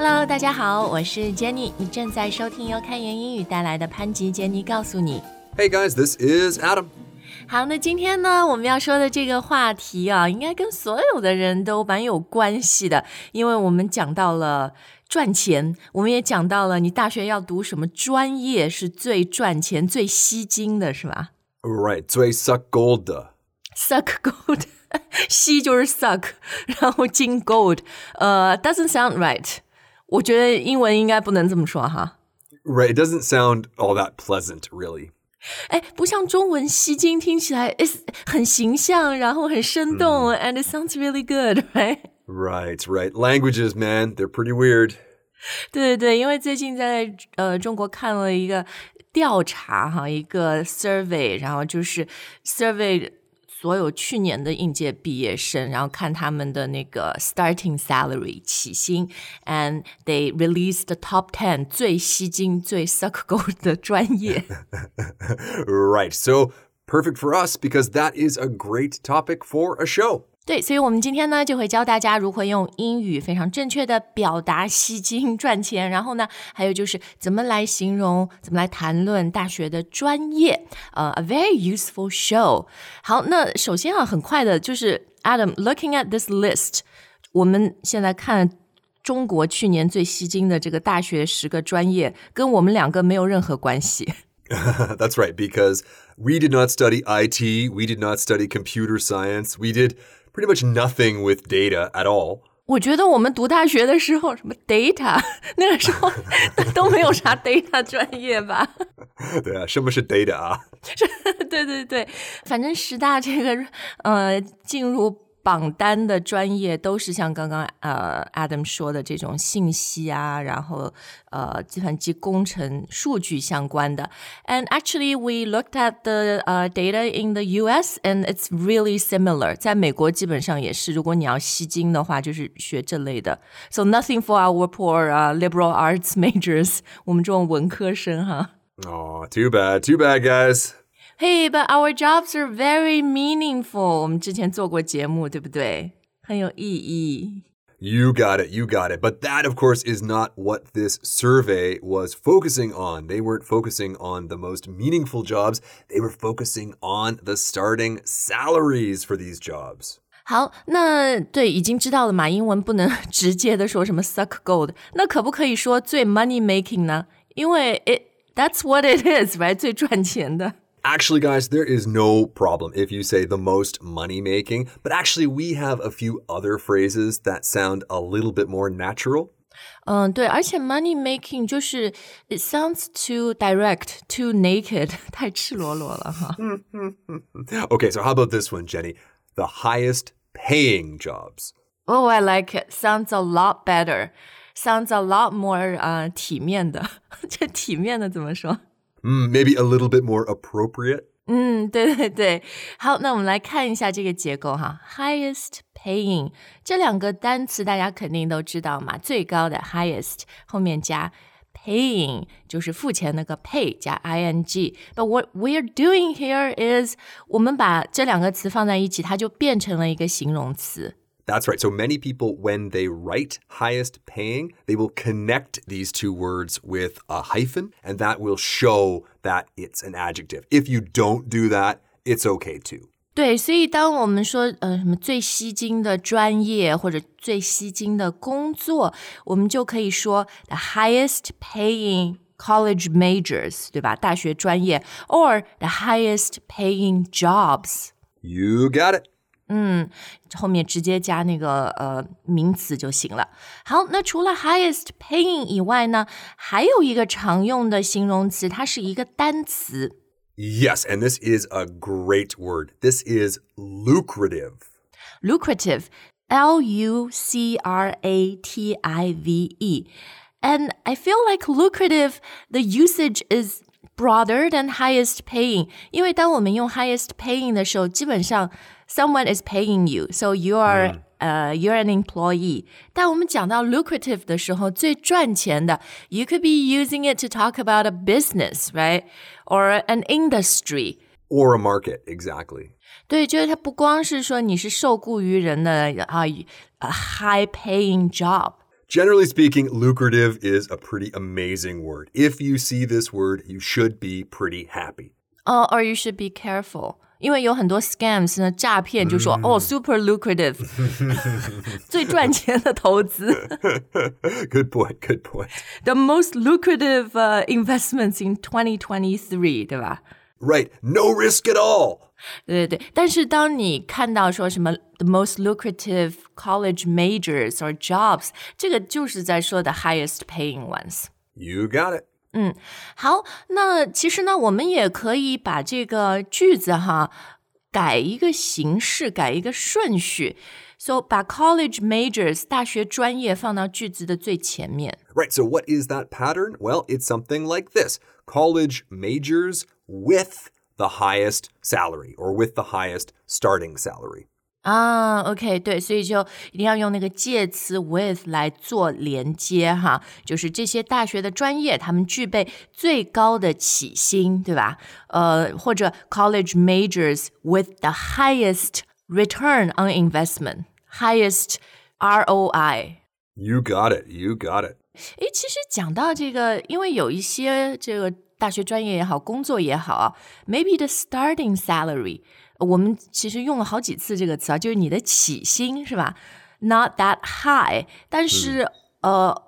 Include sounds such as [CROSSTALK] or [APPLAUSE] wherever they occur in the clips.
Hello，大家好，我是 Jenny，你正在收听由开言英语带来的潘吉杰尼告诉你。Hey guys，this is Adam。好，那今天呢，我们要说的这个话题啊，应该跟所有的人都蛮有关系的，因为我们讲到了。赚钱，我们也讲到了，你大学要读什么专业是最赚钱、最吸金的，是吧？Right，最 suck gold 的，suck gold，吸就是 suck，然后金 gold，呃、uh,，doesn't sound right。我觉得英文应该不能这么说哈。Right, it doesn't sound all that pleasant, really. 哎，不像中文“吸金”听起来很形象，然后很生动、嗯、，and it sounds really good, [LAUGHS] right? Right, right. Languages, man, they're pretty weird. 对对对，因为最近在呃中国看了一个调查哈，一个 survey，然后就是 survey 所有去年的应届毕业生，然后看他们的那个 starting salary 起薪，and they released the top ten 最吸金、最 suck gold 的专业。right, [LAUGHS] so perfect for us because that is a great topic for a show. 对，所以我们今天呢就会教大家如何用英语非常正确的表达吸金赚钱，然后呢，还有就是怎么来形容，怎么来谈论大学的专业，呃、uh,，a [LAUGHS] very useful show。好，那首先啊，很快的就是 Adam，looking at this list，我们现在看。中国去年最吸金的这个大学十个专业，跟我们两个没有任何关系。That's [LAUGHS] right, because we did not study IT, we did not study computer science, we did pretty much nothing with data at all. 我觉得我们读大学的时候，什么 data，[LAUGHS] 那个时候 [LAUGHS] 都没有啥 data 专业吧？[LAUGHS] 对啊，什么是 data 啊？对对对，反正十大这个呃进入榜单的专业都是像刚刚呃 Adam 说的这种信息啊，然后呃计算机工程、数据相关的。And actually, we looked at the uh, data in the U.S. and it's really similar. 在美国基本上也是，如果你要吸金的话，就是学这类的。So nothing for our poor uh, liberal arts majors，[LAUGHS] 我们这种文科生哈。 Oh, too bad, too bad, guys. Hey, but our jobs are very meaningful. 我们之前做过节目，对不对？很有意义。 You got it, you got it. But that, of course, is not what this survey was focusing on. They weren't focusing on the most meaningful jobs, they were focusing on the starting salaries for these jobs. 好，那对，已经知道了嘛，英文不能直接的说什么 suck [LAUGHS] gold，那可不可以说最 money making 呢？因为 it that's what it is，right？最赚钱的。 Actually, guys, there is no problem if you say the most money making, but actually, we have a few other phrases that sound a little bit more natural. 嗯，对，而且 money making 就是 it sounds too direct, too naked，太赤裸裸了哈。 Okay, so [LAUGHS] [LAUGHS] how about this one, Jenny? The highest paying jobs. Oh, I like it. Sounds a lot better. Sounds a lot more 呃、体面的。这体面的怎么说？ [LAUGHS] Mm, maybe a little bit more appropriate. 嗯，对对对。好，那我们来看一下这个结构哈。Highest paying 这两个单词大家肯定都知道嘛，最高的 highest 后面加 paying 就是付钱那个 pay 加 ing。But what we're doing here is 我们把这两个词放在一起，它就变成了一个形容词。 that's right. So many people, when they write highest paying, they will connect these two words with a hyphen, and that will show that it's an adjective. If you don't do that, it's okay too. 对，所以当我们说呃什么最吸金的专业或者最吸金的工作，我们就可以说 the highest paying college majors，对吧？大学专业，or the highest paying jobs。You got it. 后面直接加那个呃名词就行了。好，那除了 highest paying 以外呢，还有一个常用的形容词，它是一个单词。 Yes, and this is a great word. This is lucrative. lucrative, L U C R A T I V E. And I feel like lucrative, the usage is broader than highest paying. 因为当我们用 highest paying 的时候，基本上 someone is paying you, so you are、呃、you're an employee. 但我们讲到 lucrative 的时候，最赚钱的，you could be using it to talk about a business, right? Or an industry. Or a market, exactly. 对，就是它不光是说你是受雇于人的啊，a high paying job。 Generally speaking, lucrative is a pretty amazing word. If you see this word, you should be pretty happy. Uh, or you should be careful. 因为有很多 scams 呢，诈骗就说、嗯哦，super lucrative，最赚钱的投资 good point, [LAUGHS] [LAUGHS] good point. ，the most lucrative、uh, investments in 2023，对吧？ Right, no risk at all. 对对对，但是当你看到说什么 the most lucrative college majors or jobs，这个就是在说 the highest paying ones。 You got it. 好，那其实呢，我们也可以把这个句子哈改一个形式，改一个顺序。So 把 college majors 大学专业放到句子的最前面。 Right, so what is that pattern? Well, it's something like this college majors with the highest salary or with the highest starting salary. 啊，OK，对，所以就一定要用那个介词 with 来做连接哈，就是这些大学的专业，他们具备最高的起薪，对吧？呃，或者 college majors with the highest return on investment，highest ROI。 You got it. You got it. 诶，其实讲到这个，因为有一些这个大学专业也好，工作也好啊，maybe the starting salary，呃 我们其实用了好几次这个词啊，就是你的起薪是吧？Not that high，但是、呃，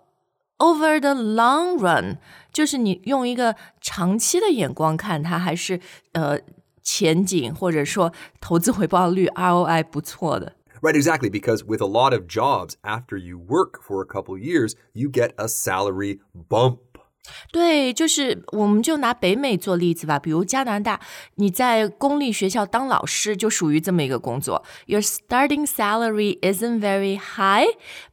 over the long run，就是你用一个长期的眼光看，它还是呃前景或者说投资回报率 ROI 不错的。 Right, exactly, because with a lot of jobs, after you work for a couple years, you get a salary bump. 对，就是我们就拿北美做例子吧，比如加拿大，你在公立学校当老师就属于这么一个工作。Your starting salary isn't very high,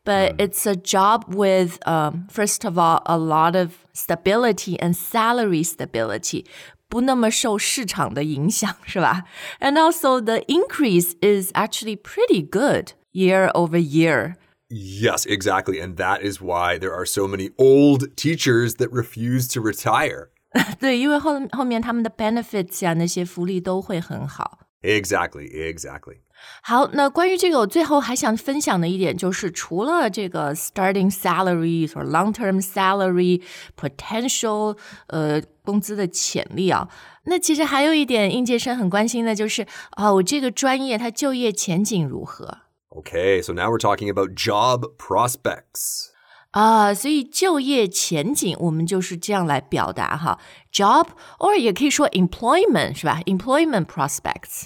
but it's a job with, um, first of all, a lot of stability and salary stability. 不那么受市场的影响，是吧？And also the increase is actually pretty good year over year. Yes, exactly. And that is why there are so many old teachers that refuse to retire. [LAUGHS] 对，因为后后面他们的 benefits 呀、那些福利都会很好。 Exactly, exactly. 好，那关于这个，我最后还想分享的一点就是，除了这个 starting salary 或 long term salary potential 呃工资的潜力啊，那其实还有一点应届生很关心的就是，啊、我这个专业它就业前景如何 Okay, so now we're talking about job prospects. 啊？所以就业前景我们就是这样来表达哈，job or 也可以说 employment 是吧？employment prospects。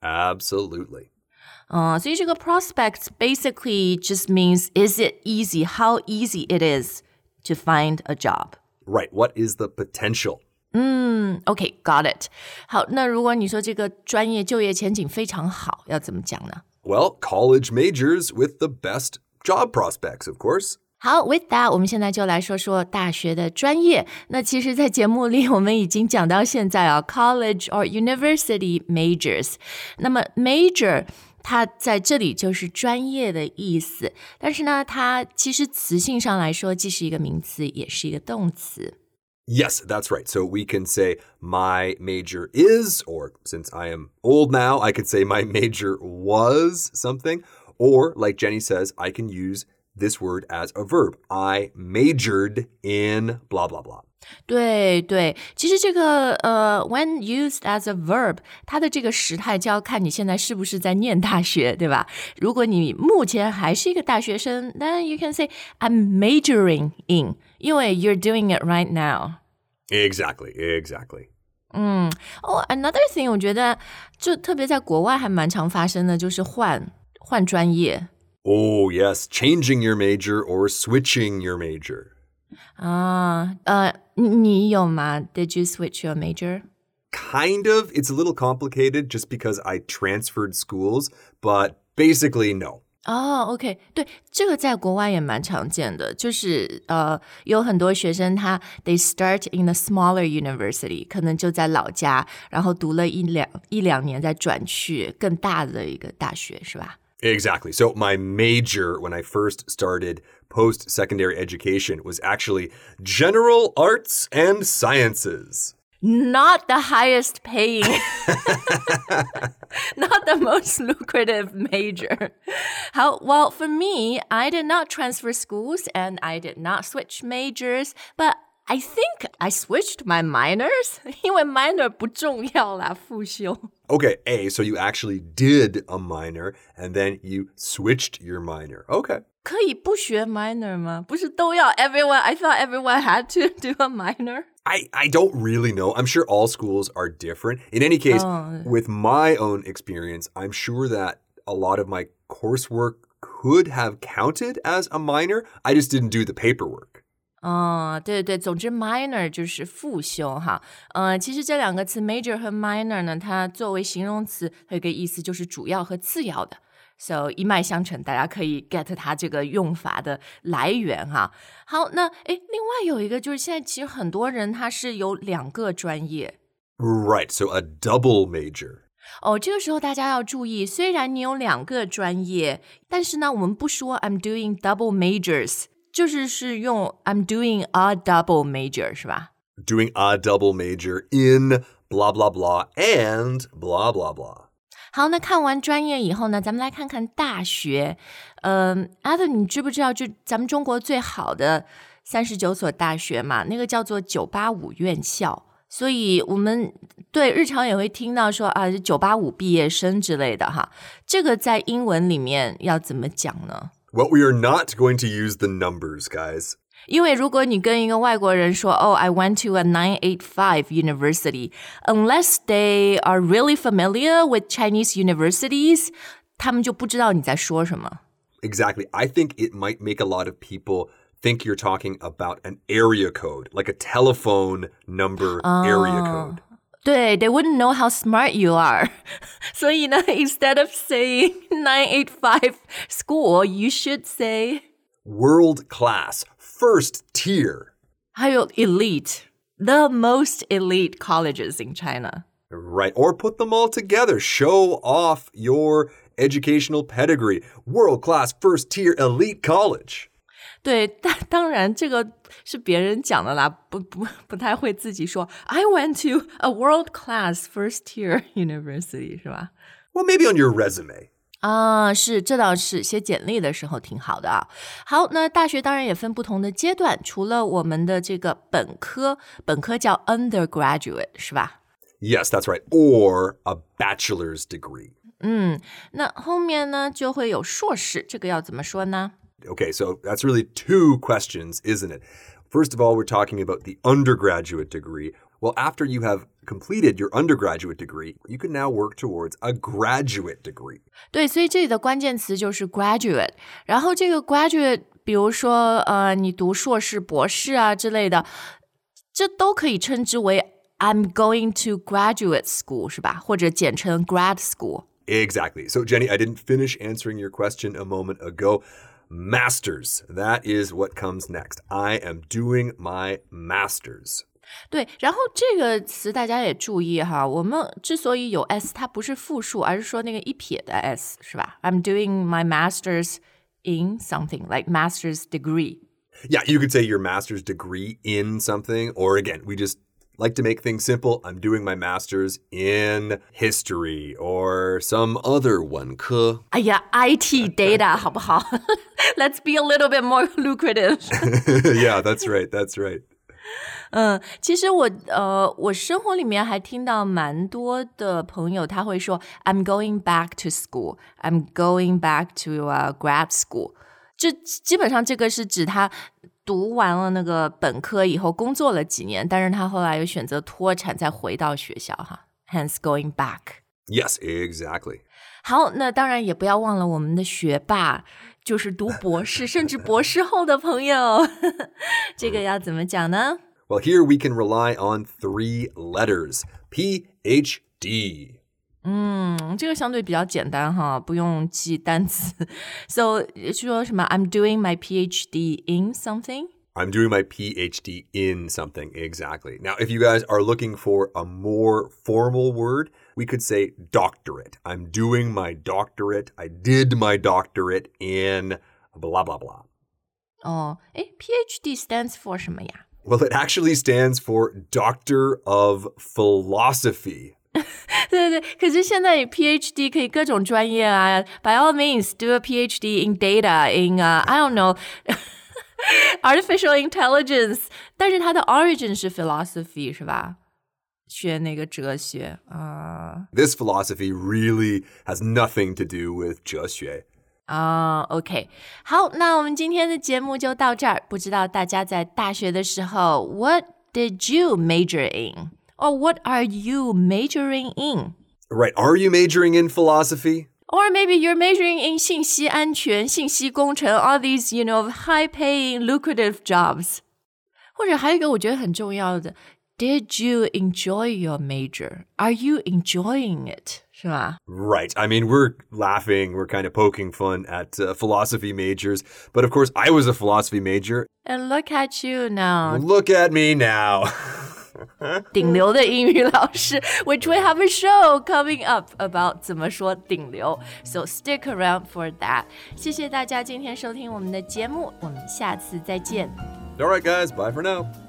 Absolutely. 嗯，所以这个 prospects basically just means is it easy? How easy it is to find a job? Right, what is the potential? Okay, got it. 好，那如果你说这个专业就业前景非常好，要怎么讲呢？ Well, college majors with the best job prospects, of course. 好，with that，我们现在就来说说大学的专业。那其实，在节目里我们已经讲到现在啊，college or university majors。那么 major 它在这里就是专业的意思，但是呢，它其实词性上来说，既是一个名词，也是一个动词。 Yes, that's right. So we can say my major is, or since I am old now, I could say my [LAUGHS] major was something. Or, like Jenny says, I can use this word as a verb. I majored in blah, blah, blah. 对对，其实这个呃，when used as a verb，它的这个时态就要看你现在是不是在念大学，对吧？如果你目前还是一个大学生，then you can say I'm majoring in，因为 you're doing it right now。 Exactly, exactly. 哦、a n o t h e r thing，我觉得就特别在国外还蛮常发生的，就是换换专业 Oh, yes, changing your major or switching your major. 啊。呃，你你有吗？Did you switch your major？ Kind of. It's a little complicated just because I transferred schools, but basically, no. 哦、o k 对，这个在国外也蛮常见的，就是呃，有很多学生他 they start in a smaller university，可能就在老家，然后读了一两一两年，再转去更大的一个大学，是吧？ Exactly. So my major when I first started post-secondary education was actually general arts and sciences. Not the highest paying, [LAUGHS] not the most lucrative major. How well for me, I did not transfer schools and I did not switch majors, but I think I switched my minors. [LAUGHS] 因为 minor 不重要啦，辅修。Okay, A, so you actually did a minor and then you switched your minor. Okay. 可以不学 minor 吗？不是都要 everyone? I thought everyone had to [LAUGHS] do a minor. I, I don't really know. I'm sure all schools are different. In any case, with my own experience, I'm sure that a lot of my coursework could have counted as a minor. I just didn't do the paperwork. 哦，对对，总之 minor 就是复修哈。呃，其实这两个词 major 和 minor 呢，它作为形容词，它有个意思就是主要和次要的。So 一脉相承，大家可以 get 它这个用法的来源哈。好，那诶，另外有一个就是现在其实很多人他是有两个专业。Right, so a double major. 哦，这个时候大家要注意，虽然你有两个专业，但是呢，我们不说 I'm doing double majors，就是是用 I'm doing a double major，是吧？ Doing a double major in blah, blah, blah and blah, blah, blah. 好，那看完专业以后呢，咱们来看看大学。嗯、阿德，你知不知道，就咱们中国最好的三十九所大学嘛，那个叫做九八五院校。所以我们对日常也会听到说啊，九八五毕业生之类的哈。这个在英文里面要怎么讲呢？ Well, we are not going to use the numbers, guys. 因为如果你跟一个外国人说，哦、i went to a 985 university, unless they are really familiar with Chinese universities, 他们就不知道你在说什么。 Exactly. I think it might make a lot of people think you're talking about an area code, like a telephone number area code. 对，they wouldn't know how smart you are. 所以呢，instead [LAUGHS] of saying 985 school, you should say World class, first tier. 还有 elite, the most elite colleges in China. Right. Or put them all together. Show off your educational pedigree. World class, first tier, elite college. 对，但当然这个是别人讲的啦，不不不太会自己说。I went to a world class first tier university，是吧？Well, maybe on your resume. 啊，是，这倒是写简历的时候挺好的啊。好，那大学当然也分不同的阶段，除了我们的这个本科，本科叫 undergraduate，是吧？Yes, that's right. Or a bachelor's degree. 嗯那后面呢就会有硕士，这个要怎么说呢？Okay, so that's really two questions, isn't it? First of all, we're talking about the undergraduate degree. Well, after you have completed your undergraduate degree, you can now work towards a graduate degree. 对，所以这里的关键词就是 graduate。然后这个 graduate，比如说呃，你读硕士、博士啊之类的，这都可以称之为 I'm going to graduate school，是吧？或者简称 grad school。 Exactly. So, Jenny, I didn't finish answering your question a moment ago. Masters. That is what comes next. I am doing my masters. 对，然后这个词大家也注意哈，我们之所以有 s，它不是复数，而是说那个一撇的 s，是吧？I'm doing my masters in something like master's degree。 Yeah, you could say your master's degree in something, or again, we just like to make things simple. I'm doing my master's in history or some other one. 科哎呀，IT [LAUGHS] data 好[LAUGHS] 不好？Let's be a little bit more [LAUGHS] lucrative。 yeah, that's right. That's right. 嗯，其实我呃，我生活里面还听到蛮多的朋友他会说，I'm going back to school. I'm going back to uh, grad school. 这基本上这个是指他 读完了那个本科以后工作了几年，但是他后来又选择脱产再回到学校哈，hence going back。 Yes, exactly. 好，那当然也不要忘了我们的学霸，就是读博士甚至博士后的朋友，这个要怎么讲呢？ Well, here we can rely on three letters PhD. 嗯，这个相对比较简单哈，不用记单词。So 说什么？I'm doing my PhD in something。 I'm doing my PhD in something. Exactly. Now, if you guys are looking for a more formal word, we could say doctorate. I'm doing my doctorate. I did my doctorate in blah, blah, blah. 哦，诶 p h d stands for 什么呀？ Well, it actually stands for Doctor of Philosophy. 对[LAUGHS] 对对，可是现在 PhD 可以各种专业啊。By all means, do a PhD in data, in uh, I don't know, [LAUGHS] artificial intelligence。但是它的 origin 是 philosophy 是吧？学那个哲学啊。Uh... This philosophy really has nothing to do with 哲学。啊、uh,，OK，好，那我们今天的节目就到这儿。不知道大家在大学的时候，What did you major in? Or what are you majoring in? Right. Are you majoring in philosophy? Or maybe you're majoring in 信息安全、信息工程, all these, you know, high-paying, lucrative jobs. 或者还有一个我觉得很重要的，Did you enjoy your major? Are you enjoying it? 是吧? Right. I mean, we're laughing, we're kind of poking fun at uh, philosophy majors, but of course, I was a philosophy major. And look at you now. Look at me now. [LAUGHS] [LAUGHS] 顶流的英语老师，which we have a show coming up about 怎么说顶流，so stick around for that。谢谢大家今天收听我们的节目，我们下次再见。All right, guys, bye for now.